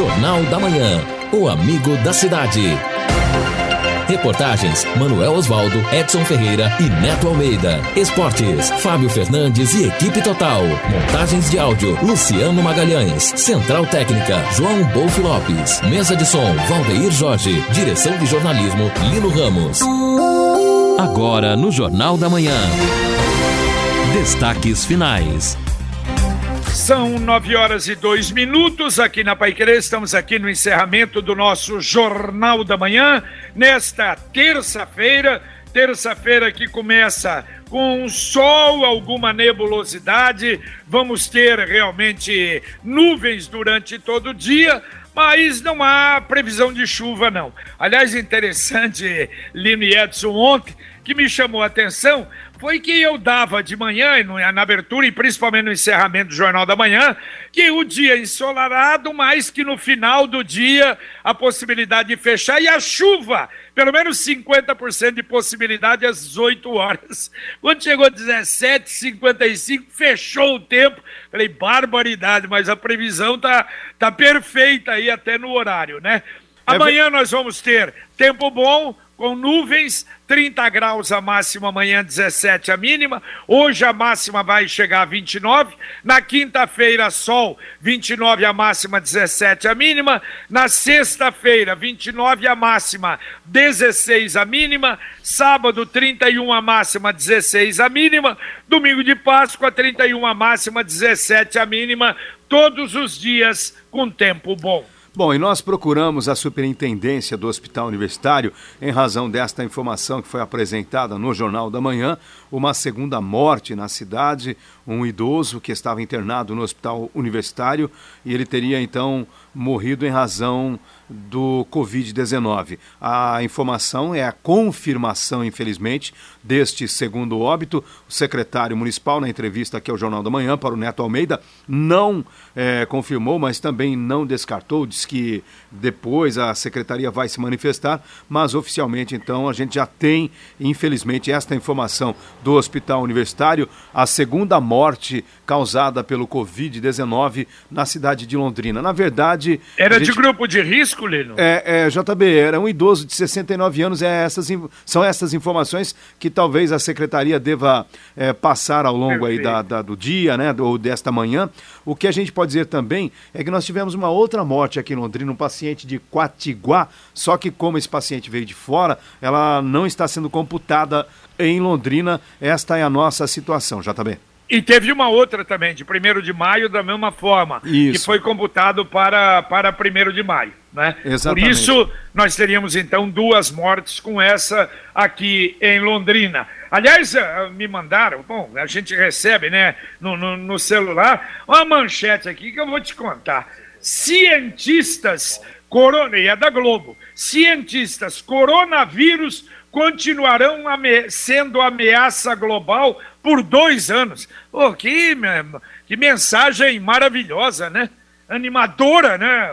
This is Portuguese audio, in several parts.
Jornal da Manhã. O amigo da cidade. Reportagens: Manuel Osvaldo, Edson Ferreira e Neto Almeida. Esportes: Fábio Fernandes e equipe total. Montagens de áudio: Luciano Magalhães. Central Técnica: João Bolfo Lopes. Mesa de som: Valdeir Jorge. Direção de jornalismo: Lino Ramos. Agora no Jornal da Manhã. Destaques finais. São nove horas e dois minutos aqui na Paiquerê. Estamos aqui no encerramento do nosso Jornal da Manhã, nesta terça-feira. Terça-feira que começa com sol, alguma nebulosidade. Vamos ter realmente nuvens durante todo o dia, mas não há previsão de chuva, não. Aliás, interessante, Lino Edson, ontem, que me chamou a atenção foi que eu dava de manhã, na abertura e principalmente no encerramento do Jornal da Manhã, que o dia ensolarado, mas que no final do dia a possibilidade de fechar e a chuva, pelo menos 50% de possibilidade às 18 horas. Quando chegou 17h55, fechou o tempo. Falei, barbaridade, mas a previsão tá, tá perfeita aí até no horário, né? É Amanhã nós vamos ter tempo bom, com nuvens, 30 graus a máxima, amanhã 17 a mínima. Hoje a máxima vai chegar a 29. Na quinta-feira, sol, 29 a máxima, 17 a mínima. Na sexta-feira, 29 a máxima, 16 a mínima. Sábado, 31 a máxima, 16 a mínima. Domingo de Páscoa, 31 a máxima, 17 a mínima. Todos os dias com tempo bom. Bom, e nós procuramos a superintendência do Hospital Universitário em razão desta informação que foi apresentada no Jornal da Manhã, uma segunda morte na cidade, um idoso que estava internado no Hospital Universitário e ele teria então morrido em razão do Covid-19. A informação é a confirmação, infelizmente, deste segundo óbito. O secretário municipal, na entrevista aqui ao Jornal da Manhã para o Neto Almeida, não é, confirmou, mas também não descartou, diz que depois a secretaria vai se manifestar, mas oficialmente então a gente já tem, infelizmente, esta informação do Hospital Universitário, a segunda morte causada pelo Covid-19 na cidade de Londrina. Na verdade. Era gente... de grupo de risco, Lino? É, é, JB, era um idoso de 69 anos, é essas, são essas informações que talvez a secretaria deva é, passar ao longo aí da, da, do dia, né, ou desta manhã. O que a gente pode dizer também é que nós tivemos uma outra morte aqui em Londrina, um paciente de Quatiguá, só que como esse paciente veio de fora, ela não está sendo computada em Londrina. Esta é a nossa situação, JB. E teve uma outra também, de 1 de maio, da mesma forma, isso. que foi computado para, para 1 de maio. Né? Exatamente. Por isso, nós teríamos então duas mortes com essa aqui em Londrina. Aliás, eh, me mandaram, bom, a gente recebe né, no, no, no celular, uma manchete aqui que eu vou te contar. Cientistas, corona, e é da Globo, cientistas, coronavírus continuarão ame sendo ameaça global por dois anos. Oh, que, que mensagem maravilhosa, né? Animadora, né,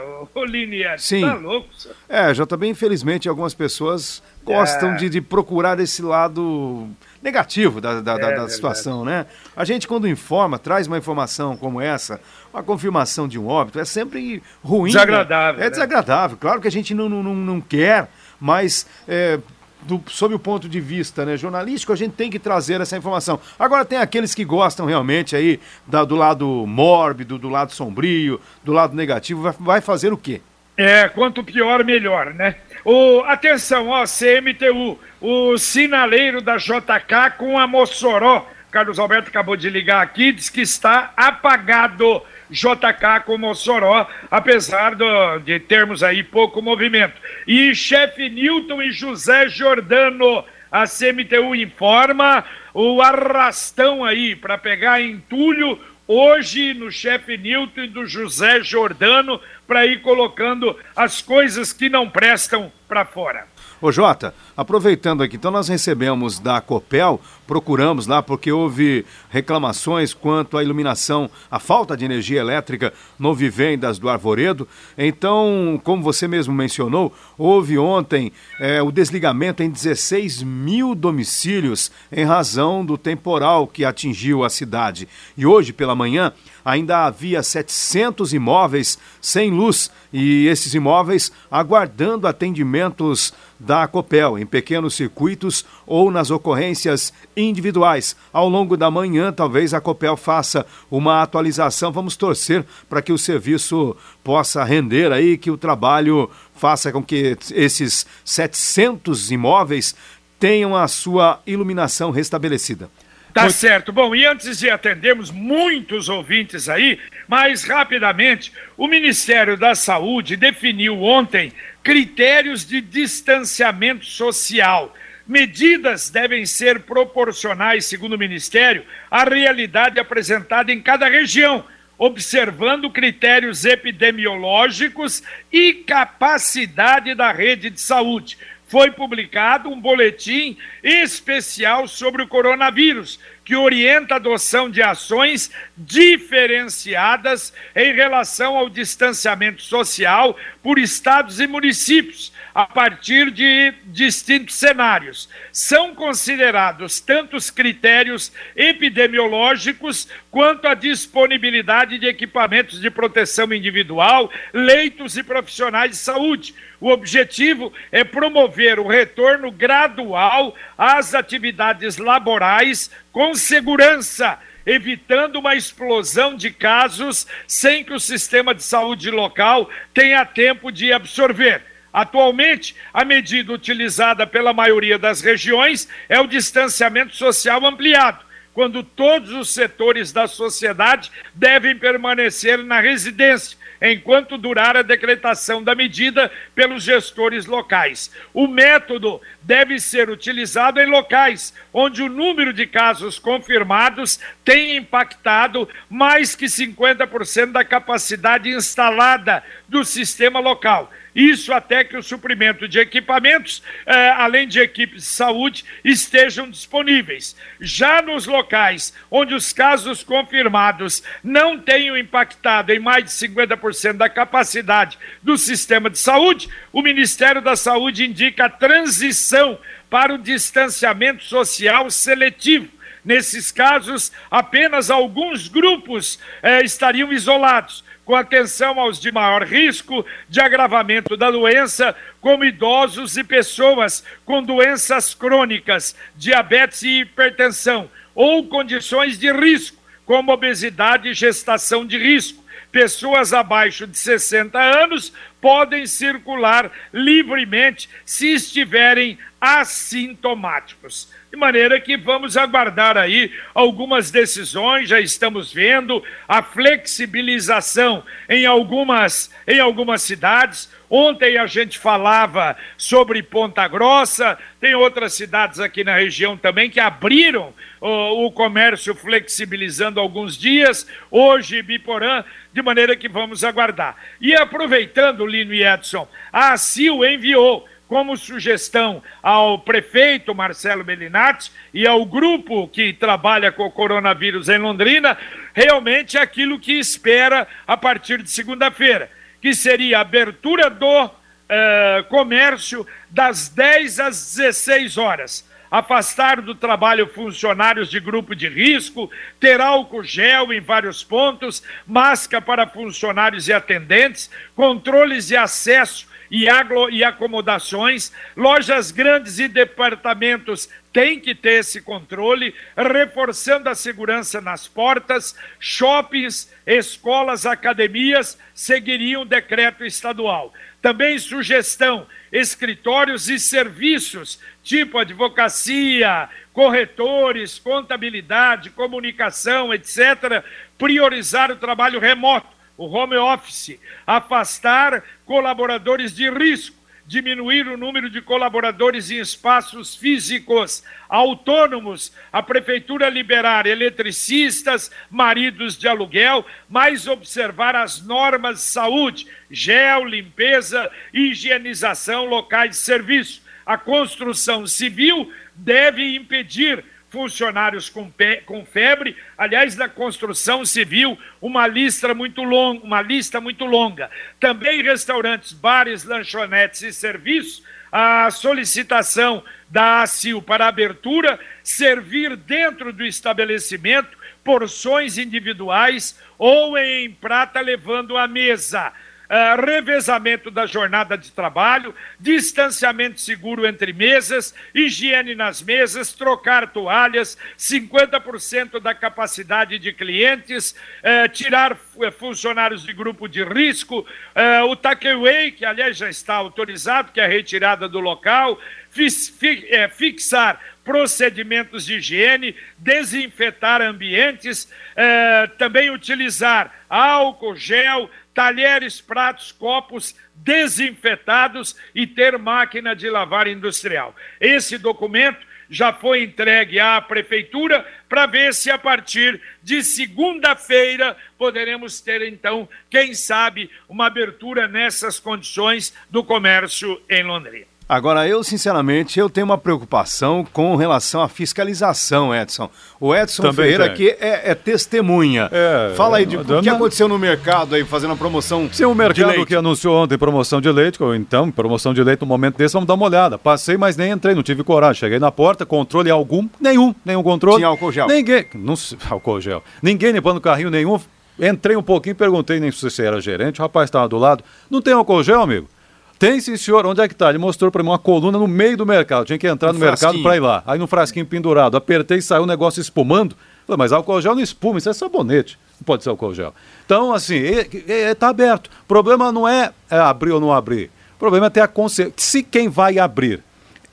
Linier? Sim. Tá louco. É, já também, infelizmente, algumas pessoas gostam é. de, de procurar esse lado negativo da, da, é, da situação, né? A gente, quando informa, traz uma informação como essa, uma confirmação de um óbito, é sempre ruim. Né? Desagradável. Né? É desagradável. Claro que a gente não, não, não quer, mas é, do, sob o ponto de vista né, jornalístico, a gente tem que trazer essa informação. Agora tem aqueles que gostam realmente aí da, do lado mórbido, do lado sombrio, do lado negativo, vai, vai fazer o quê? É, quanto pior, melhor, né? O, atenção, ó, CMTU, o sinaleiro da JK com a Mossoró. Carlos Alberto acabou de ligar aqui, diz que está apagado. JK com Mossoró, apesar do, de termos aí pouco movimento. E chefe Newton e José Jordano, a CMTU informa o arrastão aí para pegar entulho hoje no chefe Newton e do José Jordano para ir colocando as coisas que não prestam para fora. Ô Jota, aproveitando aqui, então nós recebemos da Copel, procuramos lá porque houve reclamações quanto à iluminação, a falta de energia elétrica no Vivendas do Arvoredo. Então, como você mesmo mencionou, houve ontem é, o desligamento em 16 mil domicílios em razão do temporal que atingiu a cidade. E hoje pela manhã, ainda havia 700 imóveis sem luz e esses imóveis aguardando atendimentos da Copel em pequenos circuitos ou nas ocorrências individuais. Ao longo da manhã, talvez a Copel faça uma atualização. Vamos torcer para que o serviço possa render aí, que o trabalho faça com que esses 700 imóveis tenham a sua iluminação restabelecida. Tá Muito... certo. Bom, e antes de atendermos muitos ouvintes aí, mais rapidamente, o Ministério da Saúde definiu ontem critérios de distanciamento social. Medidas devem ser proporcionais, segundo o Ministério, à realidade apresentada em cada região, observando critérios epidemiológicos e capacidade da rede de saúde. Foi publicado um boletim especial sobre o coronavírus, que orienta a adoção de ações diferenciadas em relação ao distanciamento social por estados e municípios, a partir de distintos cenários. São considerados tanto os critérios epidemiológicos quanto a disponibilidade de equipamentos de proteção individual, leitos e profissionais de saúde. O objetivo é promover o retorno gradual às atividades laborais com segurança, evitando uma explosão de casos sem que o sistema de saúde local tenha tempo de absorver. Atualmente, a medida utilizada pela maioria das regiões é o distanciamento social ampliado, quando todos os setores da sociedade devem permanecer na residência, enquanto durar a decretação da medida pelos gestores locais. O método deve ser utilizado em locais onde o número de casos confirmados tem impactado mais que 50% da capacidade instalada do sistema local. Isso até que o suprimento de equipamentos, eh, além de equipes de saúde, estejam disponíveis. Já nos locais onde os casos confirmados não tenham impactado em mais de 50% da capacidade do sistema de saúde, o Ministério da Saúde indica a transição para o distanciamento social seletivo. Nesses casos, apenas alguns grupos eh, estariam isolados com atenção aos de maior risco de agravamento da doença, como idosos e pessoas com doenças crônicas, diabetes e hipertensão, ou condições de risco, como obesidade e gestação de risco. Pessoas abaixo de 60 anos podem circular livremente se estiverem assintomáticos. De maneira que vamos aguardar aí algumas decisões, já estamos vendo a flexibilização em algumas, em algumas cidades. Ontem a gente falava sobre Ponta Grossa, tem outras cidades aqui na região também que abriram o, comércio flexibilizando alguns dias. Hoje, Biporã, de maneira que vamos aguardar. E aproveitando, Lino e Edson, a ACIL enviou como sugestão ao prefeito Marcelo Bellinati e ao grupo que trabalha com o coronavírus em Londrina, realmente aquilo que espera a partir de segunda-feira, que seria a abertura do uh, comércio das 10 às 16 horas. Afastar do trabalho funcionários de grupo de risco, ter álcool gel em vários pontos, máscara para funcionários e atendentes, controles de acesso e, aglo, e acomodações, lojas grandes e departamentos têm que ter esse controle, reforçando a segurança nas portas, shoppings, escolas, academias seguiriam o decreto estadual. Também sugestão: escritórios e serviços, tipo advocacia, corretores, contabilidade, comunicação, etc., priorizar o trabalho remoto o home office, afastar colaboradores de risco, diminuir o número de colaboradores em espaços físicos autônomos, a prefeitura liberar eletricistas, maridos de aluguel, mas observar as normas de saúde, gel, limpeza, higienização locais de serviço. A construção civil deve impedir funcionários com, com febre, aliás, da construção civil, uma lista muito longa, uma lista muito longa. Também restaurantes, bares, lanchonetes e serviços, a solicitação da ACIL para abertura, servir dentro do estabelecimento porções individuais ou em prata levando a mesa. Uh, revezamento da jornada de trabalho, distanciamento seguro entre mesas, higiene nas mesas, trocar toalhas, 50% da capacidade de clientes, uh, tirar eh, funcionários de grupo de risco, uh, o takeaway, que aliás já está autorizado, que é a retirada do local, fixar procedimentos de higiene, desinfetar ambientes, também utilizar álcool, gel, talheres, pratos, copos desinfetados e ter máquina de lavar industrial. Esse documento já foi entregue à prefeitura para ver se a partir de segunda-feira poderemos ter então, quem sabe, uma abertura nessas condições do comércio em Londrina. Agora, eu, sinceramente, eu tenho uma preocupação com relação à fiscalização, Edson. O Edson Também Ferreira tem. aqui é, é testemunha. É, Fala aí de o que aconteceu no mercado aí, fazendo a promoção Sim, o mercado que anunciou ontem promoção de leite, ou então, promoção de leite no momento desse, vamos dar uma olhada. Passei, mas nem entrei, não tive coragem. Cheguei na porta, controle algum, nenhum, nenhum controle. Tinha álcool gel. Ninguém, não, álcool gel. Ninguém limpando carrinho nenhum. Entrei um pouquinho, perguntei nem se você era gerente, o rapaz estava do lado. Não tem álcool gel, amigo? Tem sim, senhor. Onde é que tá? Ele mostrou para mim uma coluna no meio do mercado. Tinha que entrar no, no mercado para ir lá. Aí no frasquinho pendurado. Apertei e saiu o negócio espumando. Falei, mas álcool gel não espuma, isso é sabonete. Não pode ser álcool gel. Então, assim, está aberto. O problema não é, é abrir ou não abrir. O problema é ter a consciência. Se quem vai abrir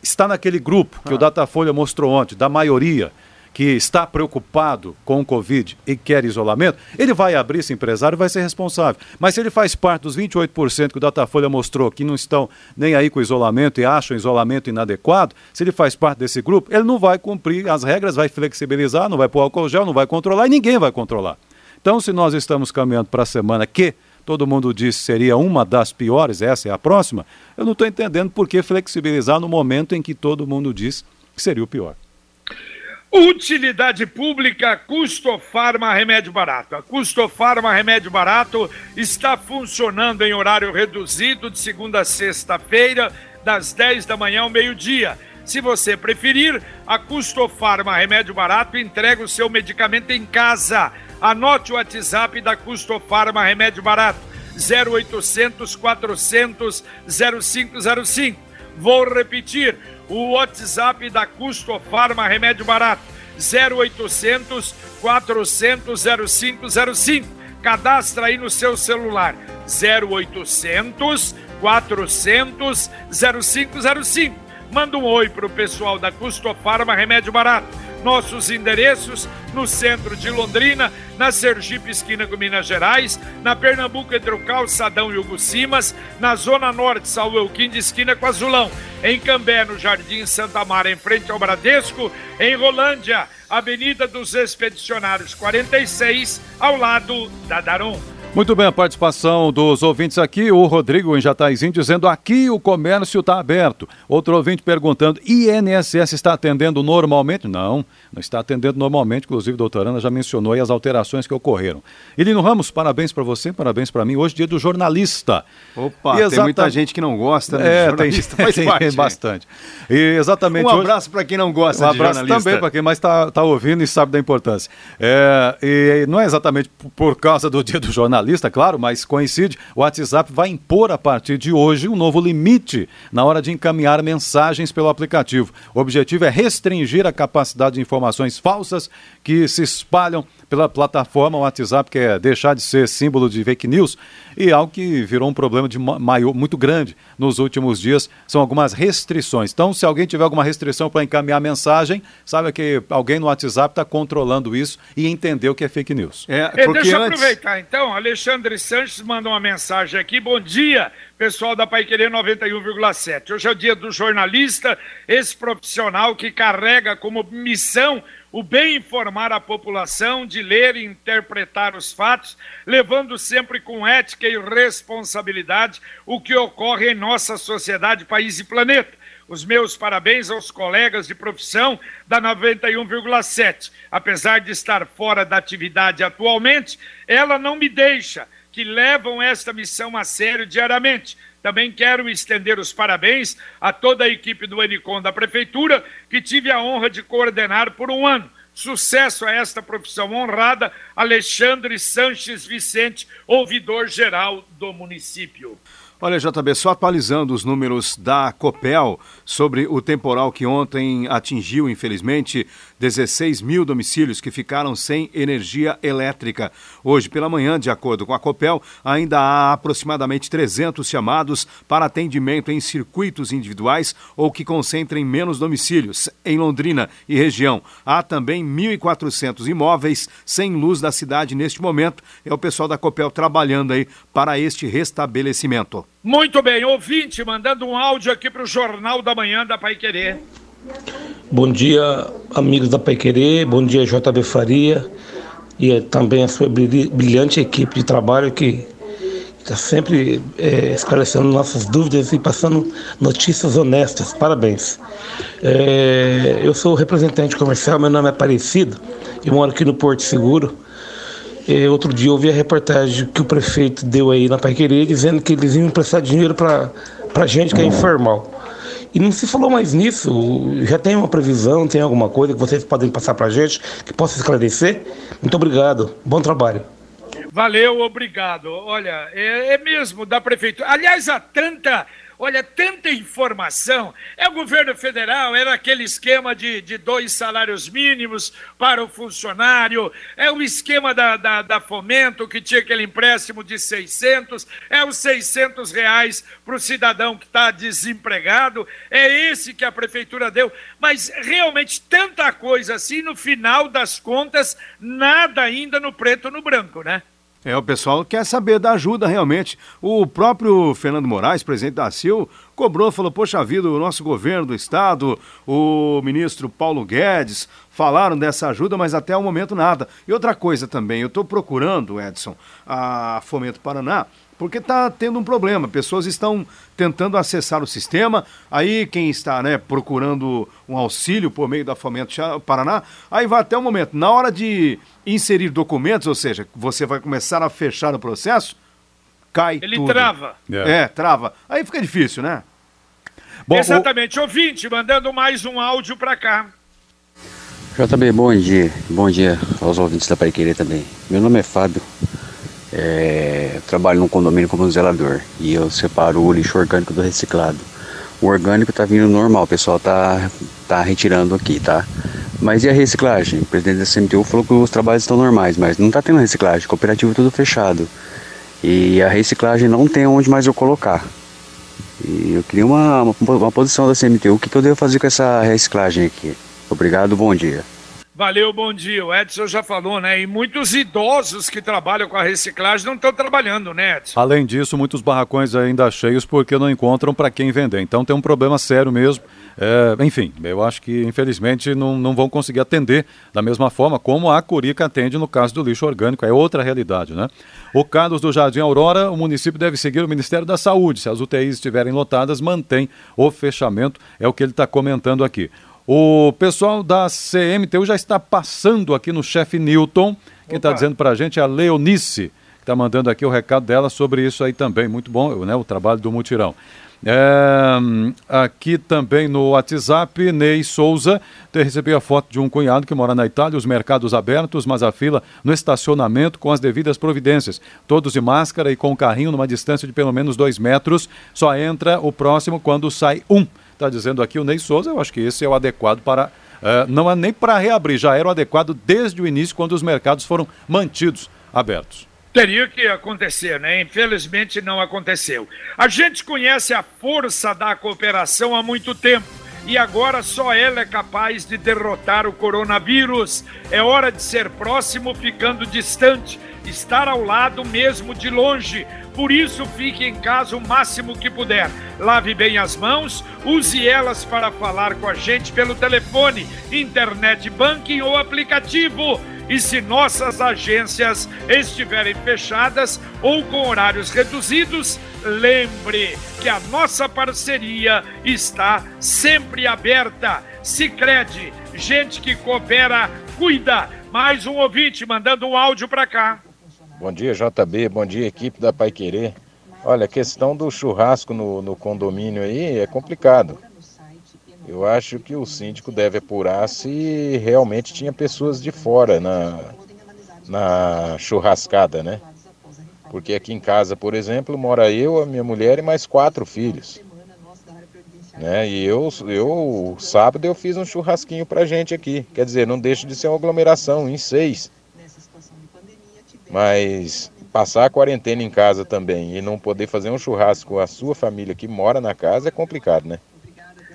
está naquele grupo que ah. o Datafolha mostrou ontem, da maioria, que está preocupado com o Covid e quer isolamento, ele vai abrir esse empresário e vai ser responsável. Mas se ele faz parte dos 28% que o Datafolha mostrou que não estão nem aí com isolamento e acham isolamento inadequado, se ele faz parte desse grupo, ele não vai cumprir as regras, vai flexibilizar, não vai pôr álcool gel, não vai controlar e ninguém vai controlar. Então, se nós estamos caminhando para a semana que todo mundo disse seria uma das piores, essa é a próxima, eu não estou entendendo por que flexibilizar no momento em que todo mundo diz que seria o pior. Utilidade pública Custofarma Remédio Barato. A Custofarma Remédio Barato está funcionando em horário reduzido de segunda a sexta-feira, das 10 da manhã ao meio-dia. Se você preferir, a Custofarma Remédio Barato entrega o seu medicamento em casa. Anote o WhatsApp da Custofarma Remédio Barato: 0800 400 0505. Vou repetir o WhatsApp da Custo Farma Remédio Barato, 0800 400 0505. Cadastra aí no seu celular, 0800 400 0505. Manda um oi pro pessoal da Custo Farma Remédio Barato nossos endereços no centro de Londrina, na Sergipe, esquina com Minas Gerais, na Pernambuco, entre o Calçadão e o Gucimas, na Zona Norte, São Euquim, de esquina com Azulão, em Cambé, no Jardim Santa Mara, em frente ao Bradesco, em Rolândia, Avenida dos Expedicionários 46, ao lado da Darum. Muito bem, a participação dos ouvintes aqui, o Rodrigo em Jataizinho dizendo aqui o comércio está aberto. Outro ouvinte perguntando, INSS está atendendo normalmente? Não, não está atendendo normalmente, inclusive a doutora Ana já mencionou aí as alterações que ocorreram. Ilino Ramos, parabéns para você, parabéns para mim, hoje dia do jornalista. Opa, tem muita gente que não gosta, né? É, tem, tem, tem bastante. E exatamente um abraço hoje... para quem não gosta um de jornalista. Um abraço também para quem mais está tá ouvindo e sabe da importância. É, e não é exatamente por causa do dia do jornalista, jornalista, claro, mas coincide, o WhatsApp vai impor a partir de hoje um novo limite na hora de encaminhar mensagens pelo aplicativo. O objetivo é restringir a capacidade de informações falsas que se espalham pela plataforma. O WhatsApp quer deixar de ser símbolo de fake news e algo que virou um problema de maior, muito grande nos últimos dias são algumas restrições. Então, se alguém tiver alguma restrição para encaminhar mensagem, saiba que alguém no WhatsApp está controlando isso e entendeu o que é fake news. É, é, deixa eu antes... aproveitar então. Alexandre Sanches manda uma mensagem aqui. Bom dia, pessoal da Pai Querer 91,7. Hoje é o dia do jornalista, esse profissional que carrega como missão o bem informar a população, de ler e interpretar os fatos, levando sempre com ética e responsabilidade o que ocorre em nossa sociedade, país e planeta. Os meus parabéns aos colegas de profissão da 91,7. Apesar de estar fora da atividade atualmente, ela não me deixa, que levam esta missão a sério diariamente também quero estender os parabéns a toda a equipe do Enicom da Prefeitura, que tive a honra de coordenar por um ano. Sucesso a esta profissão honrada, Alexandre Sanches Vicente, ouvidor geral do município. Olha, JB, só atualizando os números da Copel sobre o temporal que ontem atingiu, infelizmente, 16 mil domicílios que ficaram sem energia elétrica. Hoje pela manhã, de acordo com a Copel, ainda há aproximadamente 300 chamados para atendimento em circuitos individuais ou que concentrem menos domicílios em Londrina e região. Há também 1.400 imóveis sem luz da cidade neste momento. É o pessoal da Copel trabalhando aí para este restabelecimento. Muito bem, ouvinte, mandando um áudio aqui para o Jornal da Manhã da Pai Querer. Bom dia, amigos da Pai Querer, bom dia, JB Faria, e também a sua brilhante equipe de trabalho que está sempre é, esclarecendo nossas dúvidas e passando notícias honestas. Parabéns. É, eu sou representante comercial, meu nome é Aparecido, eu moro aqui no Porto Seguro. E outro dia eu vi a reportagem que o prefeito deu aí na Paiquerê dizendo que eles iam prestar dinheiro para a gente que é informal. E não se falou mais nisso. Já tem uma previsão, tem alguma coisa que vocês podem passar para a gente que possa esclarecer? Muito obrigado. Bom trabalho. Valeu, obrigado. Olha, é, é mesmo da prefeitura. Aliás, há tanta Olha, tanta informação. É o governo federal, era aquele esquema de, de dois salários mínimos para o funcionário, é o esquema da, da, da Fomento, que tinha aquele empréstimo de 600, é os 600 reais para o cidadão que está desempregado, é esse que a prefeitura deu. Mas realmente tanta coisa assim, no final das contas, nada ainda no preto no branco, né? É, o pessoal quer saber da ajuda realmente. O próprio Fernando Moraes, presidente da CIL, cobrou, falou: Poxa vida, o nosso governo do estado, o ministro Paulo Guedes, falaram dessa ajuda, mas até o momento nada. E outra coisa também, eu estou procurando, Edson, a Fomento Paraná, porque está tendo um problema. Pessoas estão tentando acessar o sistema, aí quem está né, procurando um auxílio por meio da Fomento Paraná, aí vai até o momento. Na hora de inserir documentos, ou seja, você vai começar a fechar o processo, cai Ele tudo. trava. É. é. trava. Aí fica difícil, né? Bom, Exatamente. O... Ouvinte, mandando mais um áudio para cá. JB, bom dia. Bom dia aos ouvintes da Paiqueria também. Meu nome é Fábio. É, trabalho num condomínio como zelador e eu separo o lixo orgânico do reciclado. O orgânico tá vindo normal, o pessoal tá, tá retirando aqui, tá? Mas e a reciclagem? O presidente da CMTU falou que os trabalhos estão normais, mas não tá tendo reciclagem, cooperativo tudo fechado. E a reciclagem não tem onde mais eu colocar. E eu queria uma, uma, uma posição da CMTU, o que, que eu devo fazer com essa reciclagem aqui? Obrigado, bom dia. Valeu, bom dia. O Edson já falou, né? E muitos idosos que trabalham com a reciclagem não estão trabalhando, né, Edson? Além disso, muitos barracões ainda cheios porque não encontram para quem vender. Então tem um problema sério mesmo. É, enfim, eu acho que infelizmente não, não vão conseguir atender da mesma forma como a Curica atende no caso do lixo orgânico. É outra realidade, né? O Carlos do Jardim Aurora, o município deve seguir o Ministério da Saúde. Se as UTIs estiverem lotadas, mantém o fechamento. É o que ele está comentando aqui. O pessoal da CMTU já está passando aqui no chefe Newton. Quem está dizendo para a gente é a Leonice, que está mandando aqui o recado dela sobre isso aí também. Muito bom, né? O trabalho do mutirão. É, aqui também no WhatsApp, Ney Souza recebeu a foto de um cunhado que mora na Itália, os mercados abertos, mas a fila no estacionamento com as devidas providências. Todos de máscara e com o carrinho numa distância de pelo menos dois metros. Só entra o próximo quando sai um. Está dizendo aqui o Ney Souza, eu acho que esse é o adequado para. Uh, não é nem para reabrir, já era o adequado desde o início, quando os mercados foram mantidos abertos. Teria que acontecer, né? Infelizmente não aconteceu. A gente conhece a força da cooperação há muito tempo e agora só ela é capaz de derrotar o coronavírus. É hora de ser próximo ficando distante, estar ao lado mesmo de longe. Por isso, fique em casa o máximo que puder. Lave bem as mãos, use elas para falar com a gente pelo telefone, internet banking ou aplicativo. E se nossas agências estiverem fechadas ou com horários reduzidos, lembre que a nossa parceria está sempre aberta. Se crede, gente que coopera, cuida. Mais um ouvinte mandando um áudio para cá. Bom dia, JB. Bom dia, equipe da Pai Querer. Olha, a questão do churrasco no, no condomínio aí é complicado. Eu acho que o síndico deve apurar se realmente tinha pessoas de fora na, na churrascada, né? Porque aqui em casa, por exemplo, mora eu, a minha mulher e mais quatro filhos. Né? E eu, eu, sábado, eu fiz um churrasquinho pra gente aqui. Quer dizer, não deixa de ser uma aglomeração em seis. Mas passar a quarentena em casa também e não poder fazer um churrasco com a sua família que mora na casa é complicado, né?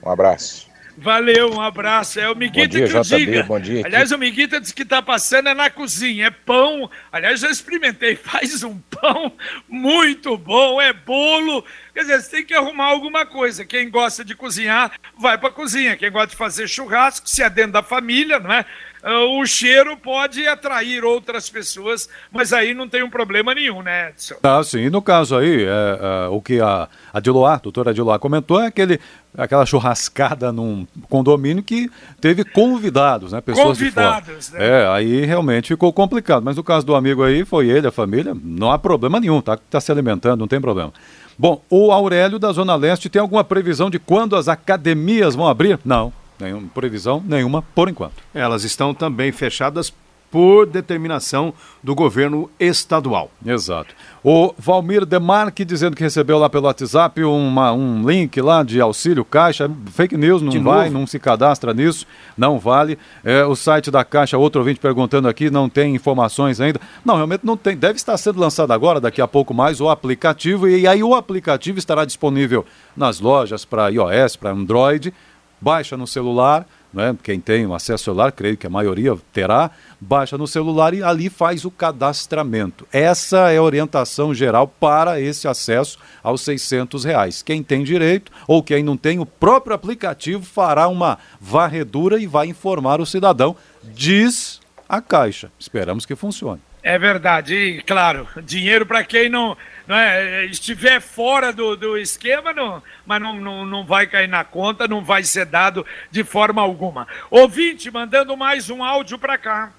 Um abraço. Valeu, um abraço. É o Miguita bom dia, que eu JB, diga. Bom dia. Aliás, o Miguita disse que está passando é na cozinha. É pão. Aliás, já experimentei. Faz um pão muito bom. É bolo. Quer dizer, você tem que arrumar alguma coisa. Quem gosta de cozinhar, vai para a cozinha. Quem gosta de fazer churrasco, se é dentro da família, não é? Ah, o cheiro pode atrair outras pessoas, mas aí não tem um problema nenhum, né, Edson? Ah, sim. No caso aí, é, é, o que a, a Diloar, a doutora Diloar comentou, é aquele, aquela churrascada num condomínio que teve convidados, né? Pessoas convidados, de fora. né? É, aí realmente ficou complicado. Mas no caso do amigo aí, foi ele, a família, não há problema nenhum, tá, tá se alimentando, não tem problema. Bom, o Aurélio da Zona Leste tem alguma previsão de quando as academias vão abrir? Não, nenhuma previsão nenhuma por enquanto. Elas estão também fechadas por determinação do governo estadual. Exato. O Valmir Demarque dizendo que recebeu lá pelo WhatsApp uma, um link lá de auxílio Caixa. Fake news, não De vai, novo? não se cadastra nisso, não vale. É, o site da Caixa, outro ouvinte perguntando aqui, não tem informações ainda. Não, realmente não tem. Deve estar sendo lançado agora, daqui a pouco mais, o aplicativo. E aí o aplicativo estará disponível nas lojas para iOS, para Android. Baixa no celular, né? quem tem um acesso celular, creio que a maioria terá, baixa no celular e ali faz o cadastramento. Essa é a orientação geral para esse acesso aos 600 reais. Quem tem direito ou quem não tem, o próprio aplicativo fará uma varredura e vai informar o cidadão, diz a Caixa. Esperamos que funcione. É verdade, e claro, dinheiro para quem não, não é, estiver fora do, do esquema, não, mas não, não, não vai cair na conta, não vai ser dado de forma alguma. Ouvinte, mandando mais um áudio para cá.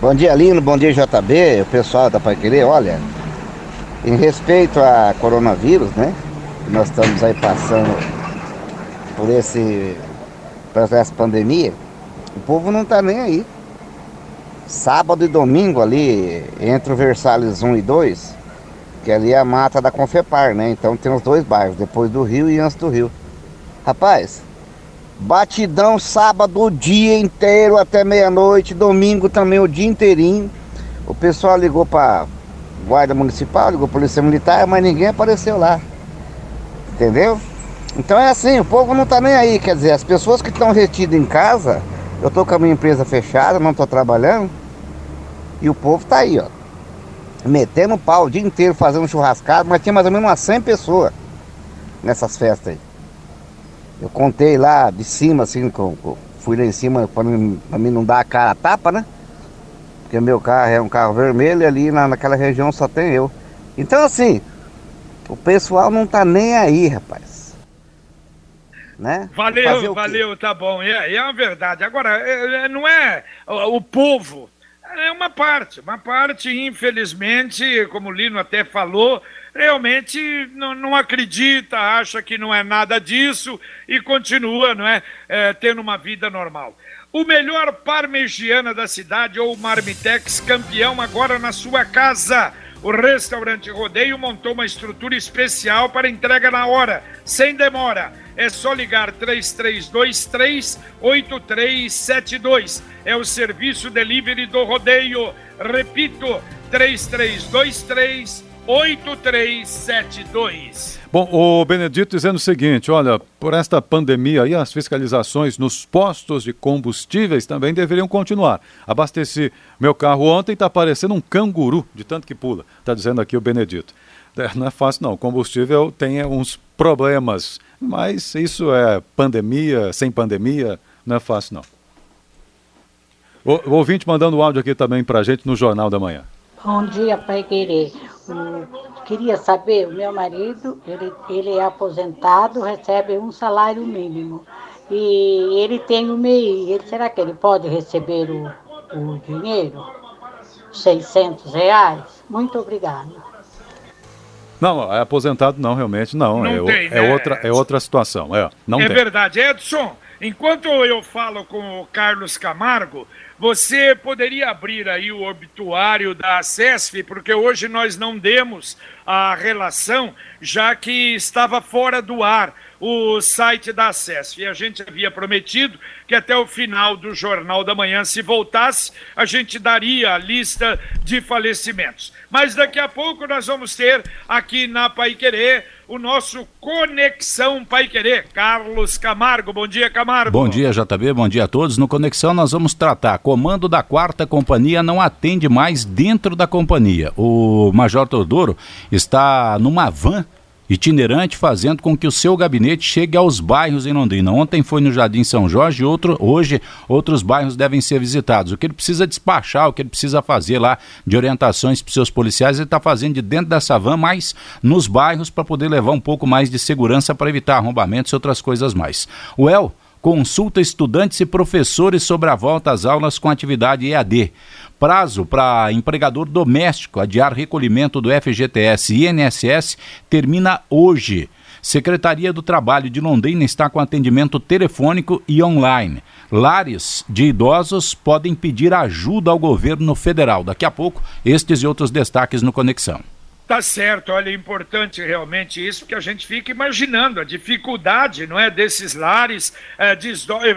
Bom dia, Lino. Bom dia, JB, o pessoal da Pai Querer. Olha, em respeito a coronavírus, né? Nós estamos aí passando por esse por essa pandemia. O povo não tá nem aí. Sábado e domingo ali, entre o Versalhes 1 e 2, que ali é a mata da Confepar, né? Então tem os dois bairros, depois do Rio e antes do Rio. Rapaz, Batidão sábado o dia inteiro até meia-noite, domingo também o dia inteirinho. O pessoal ligou para guarda municipal, ligou polícia militar, mas ninguém apareceu lá. Entendeu? Então é assim, o povo não tá nem aí, quer dizer, as pessoas que estão retidas em casa, eu tô com a minha empresa fechada, não tô trabalhando, e o povo tá aí, ó. Metendo pau o dia inteiro fazendo churrascado, mas tinha mais ou menos umas 100 pessoas nessas festas aí. Eu contei lá de cima, assim, com, com- fui lá em cima para mim, pra mim não dar a cara a tapa, né? Porque meu carro é um carro vermelho e ali na, naquela região só tem eu. Então, assim, o pessoal não tá nem aí, rapaz. Né? Valeu, valeu, tá bom. É, é uma verdade. Agora, é- é- não é o, o povo, é uma parte. Uma parte, infelizmente, como o Lino até falou, realmente não, não acredita, acha que não é nada disso e continua não é, é, tendo uma vida normal. O melhor parmegiana da cidade ou Marmitex campeão agora na sua casa. O restaurante Rodeio montou uma estrutura especial para entrega na hora, sem demora. É só ligar 3323 8372. É o serviço delivery do Rodeio. Repito, 3323 8372. Bom, o Benedito dizendo o seguinte: olha, por esta pandemia aí, as fiscalizações nos postos de combustíveis também deveriam continuar. Abasteci meu carro ontem, está parecendo um canguru, de tanto que pula, está dizendo aqui o Benedito. É, não é fácil, não. O combustível tem uns problemas, mas isso é pandemia, sem pandemia, não é fácil, não. O, o ouvinte mandando o áudio aqui também para a gente no Jornal da Manhã. Bom dia, Pai Querer. Queria saber, o meu marido, ele, ele é aposentado, recebe um salário mínimo. E ele tem o MEI. Ele, será que ele pode receber o, o dinheiro? 600 reais? Muito obrigada. Não, é aposentado não, realmente não. Não é, tem, é né? outra, é outra situação. É, não é tem. verdade. Edson, enquanto eu falo com o Carlos Camargo, você poderia abrir aí o obituário da CESF, porque hoje nós não demos a relação, já que estava fora do ar o site da CESF. E a gente havia prometido que até o final do Jornal da Manhã, se voltasse, a gente daria a lista de falecimentos. Mas daqui a pouco nós vamos ter aqui na Pai Querer o nosso Conexão Pai Querer. Carlos Camargo, bom dia, Camargo. Bom dia, JB, bom dia a todos. No Conexão nós vamos tratar. Comando da quarta companhia não atende mais dentro da companhia. O Major Teodoro está numa van itinerante, fazendo com que o seu gabinete chegue aos bairros em Londrina. Ontem foi no Jardim São Jorge, outro, hoje outros bairros devem ser visitados. O que ele precisa despachar, o que ele precisa fazer lá de orientações para os seus policiais, ele está fazendo de dentro dessa van, mas nos bairros para poder levar um pouco mais de segurança para evitar arrombamentos e outras coisas mais. O El consulta estudantes e professores sobre a volta às aulas com atividade EAD. Prazo para empregador doméstico adiar recolhimento do FGTS e INSS termina hoje. Secretaria do Trabalho de Londrina está com atendimento telefônico e online. Lares de idosos podem pedir ajuda ao governo federal. Daqui a pouco, estes e outros destaques no Conexão. Tá certo, olha, é importante realmente isso, porque a gente fica imaginando a dificuldade, não é, desses lares, é,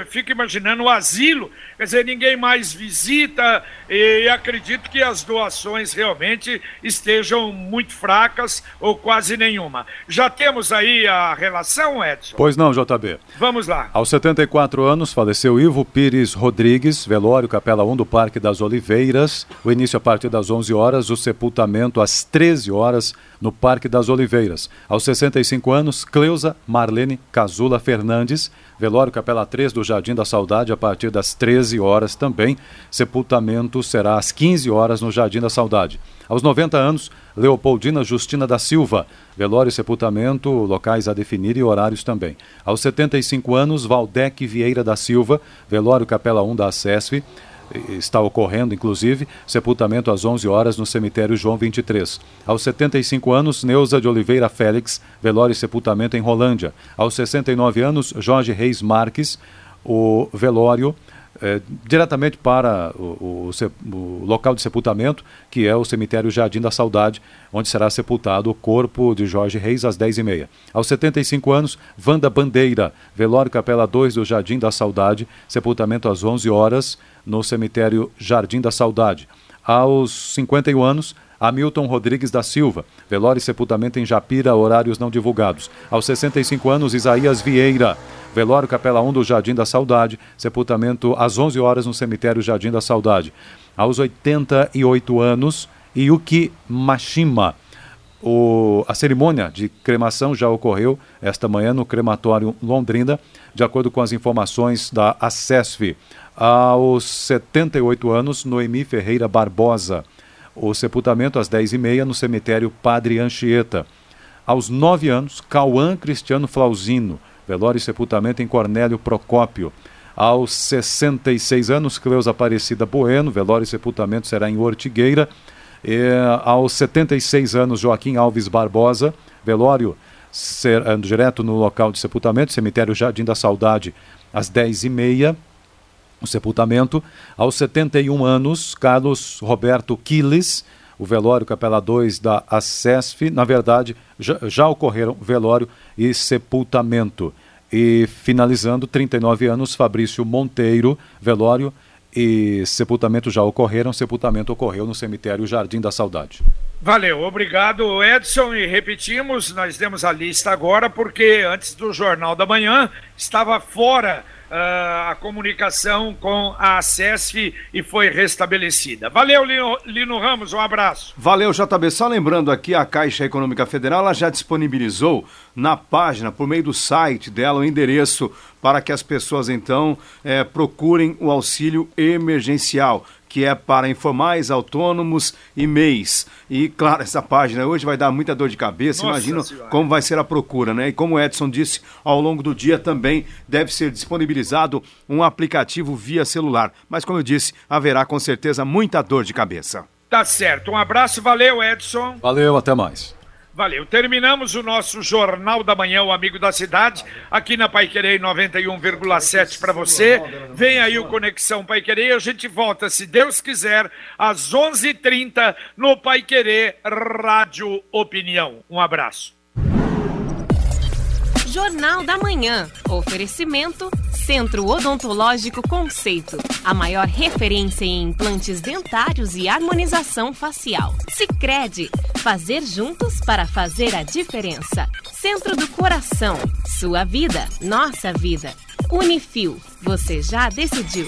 fica imaginando o asilo, quer dizer, ninguém mais visita e acredito que as doações realmente estejam muito fracas ou quase nenhuma. Já temos aí a relação, Edson? Pois não, JB. Vamos lá. Aos 74 anos, faleceu Ivo Pires Rodrigues, velório Capela 1 do Parque das Oliveiras, o início a partir das 11 horas, o sepultamento às 13 horas horas no Parque das Oliveiras. Aos 65 anos, Cleusa Marlene Casula Fernandes, velório Capela 3 do Jardim da Saudade a partir das 13 horas também. Sepultamento será às 15 horas no Jardim da Saudade. Aos 90 anos, Leopoldina Justina da Silva, velório e sepultamento, locais a definir e horários também. Aos 75 anos, Valdec Vieira da Silva, velório Capela 1 da ACESF está ocorrendo, inclusive, sepultamento às 11 horas no cemitério João 23. Aos 75 anos, Neuza de Oliveira Félix, velório e sepultamento em Rolândia. Aos 69 anos, Jorge Reis Marques, o velório é, diretamente para o, o, o, local de sepultamento, que é o cemitério Jardim da Saudade, onde será sepultado o corpo de Jorge Reis às 10h30. Aos 75 anos, Vanda Bandeira, velório Capela 2 do Jardim da Saudade, sepultamento às 11 horas no cemitério Jardim da Saudade. Aos 51 anos, Hamilton Rodrigues da Silva, velório e sepultamento em Japira, horários não divulgados. Aos 65 anos, Isaías Vieira, velório Capela 1 do Jardim da Saudade, sepultamento às 11 horas no cemitério Jardim da Saudade. Aos 88 anos, Yuki Mashima. O, a cerimônia de cremação já ocorreu esta manhã no crematório Londrina, de acordo com as informações da ACESF. Aos 78 anos, Noemi Ferreira Barbosa o sepultamento às 10h30 no cemitério Padre Anchieta. Aos 9 anos, Cauã Cristiano Flauzino, velório e sepultamento em Cornélio Procópio. Aos 66 anos, Cleusa Aparecida Bueno, velório e sepultamento será em Ortigueira. E, aos 76 anos, Joaquim Alves Barbosa, velório ser, direto no local de sepultamento, cemitério Jardim da Saudade, às 10h30 o sepultamento. Aos 71 anos, Carlos Roberto Quiles, o velório Capela 2 da ACESF. Na verdade, já, já ocorreram velório e sepultamento. E finalizando, 39 anos, Fabrício Monteiro, velório e sepultamento já ocorreram. Sepultamento ocorreu no cemitério Jardim da Saudade. Valeu, obrigado Edson. E repetimos, nós demos a lista agora porque antes do Jornal da Manhã estava fora a comunicação com a SESF e foi restabelecida. Valeu, Lino, Lino, Ramos, um abraço. Valeu, JB. Só lembrando aqui, a Caixa Econômica Federal ela já disponibilizou na página, por meio do site dela, o endereço para que as pessoas então eh, procurem o auxílio emergencial que é para informais, autônomos e MEIs. E, claro, essa página hoje vai dar muita dor de cabeça. Imagina como vai ser a procura, né? E como o Edson disse, ao longo do dia também deve ser disponibilizado um aplicativo via celular. Mas, como eu disse, haverá com certeza muita dor de cabeça. Tá certo. Um abraço, valeu, Edson. Valeu, até mais. Valeu. Terminamos o nosso Jornal da Manhã, o Amigo da Cidade, aqui na Pai Querer 91,7 para você. Vem aí o Conexão Pai Querer e a gente volta, se Deus quiser, às 11:30 h 30 no Pai Querer Rádio Opinião. Um abraço. Jornal da Manhã. Oferecimento Centro Odontológico Conceito. A maior referência em implantes dentários e harmonização facial. Sicredi Fazer juntos para fazer a diferença. Centro do Coração. Sua vida, nossa vida. Unifil. Você já decidiu.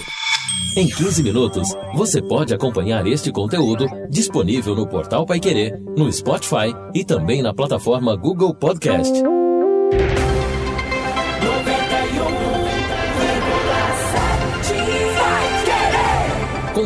Em 15 minutos, você pode acompanhar este conteúdo disponível no portal Pai Querer, no Spotify e também na plataforma Google Podcast.